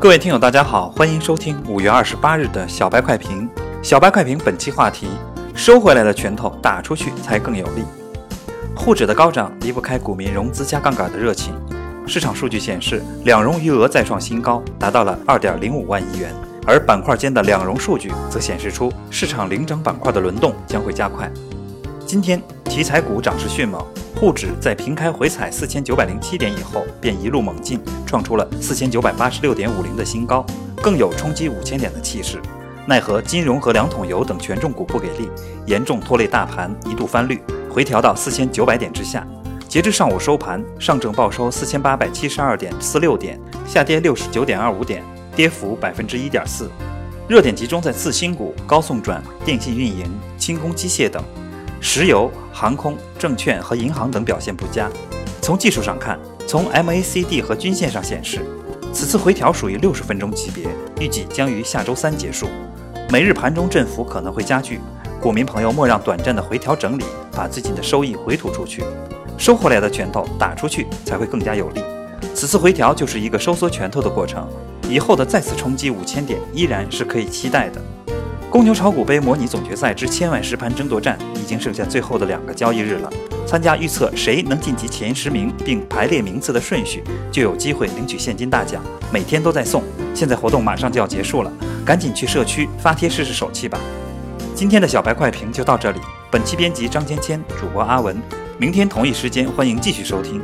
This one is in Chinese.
各位听友，大家好，欢迎收听五月二十八日的小白快评。小白快评本期话题：收回来的拳头打出去才更有力。沪指的高涨离不开股民融资加杠杆的热情。市场数据显示，两融余额再创新高，达到了二点零五万亿元。而板块间的两融数据则显示出，市场领涨板块的轮动将会加快。今天题材股涨势迅猛。沪指在平开回踩四千九百零七点以后，便一路猛进，创出了四千九百八十六点五零的新高，更有冲击五千点的气势。奈何金融和两桶油等权重股不给力，严重拖累大盘，一度翻绿，回调到四千九百点之下。截至上午收盘，上证报收四千八百七十二点四六点，下跌六十九点二五点，跌幅百分之一点四。热点集中在次新股、高送转、电信运营、轻工机械等。石油、航空、证券和银行等表现不佳。从技术上看，从 MACD 和均线上显示，此次回调属于六十分钟级别，预计将于下周三结束。每日盘中振幅可能会加剧，股民朋友莫让短暂的回调整理把最近的收益回吐出去，收回来的拳头打出去才会更加有力。此次回调就是一个收缩拳头的过程，以后的再次冲击五千点依然是可以期待的。公牛炒股杯模拟总决赛之千万实盘争夺战已经剩下最后的两个交易日了。参加预测谁能晋级前十名并排列名次的顺序，就有机会领取现金大奖，每天都在送。现在活动马上就要结束了，赶紧去社区发帖试试手气吧。今天的小白快评就到这里。本期编辑张芊芊，主播阿文。明天同一时间欢迎继续收听。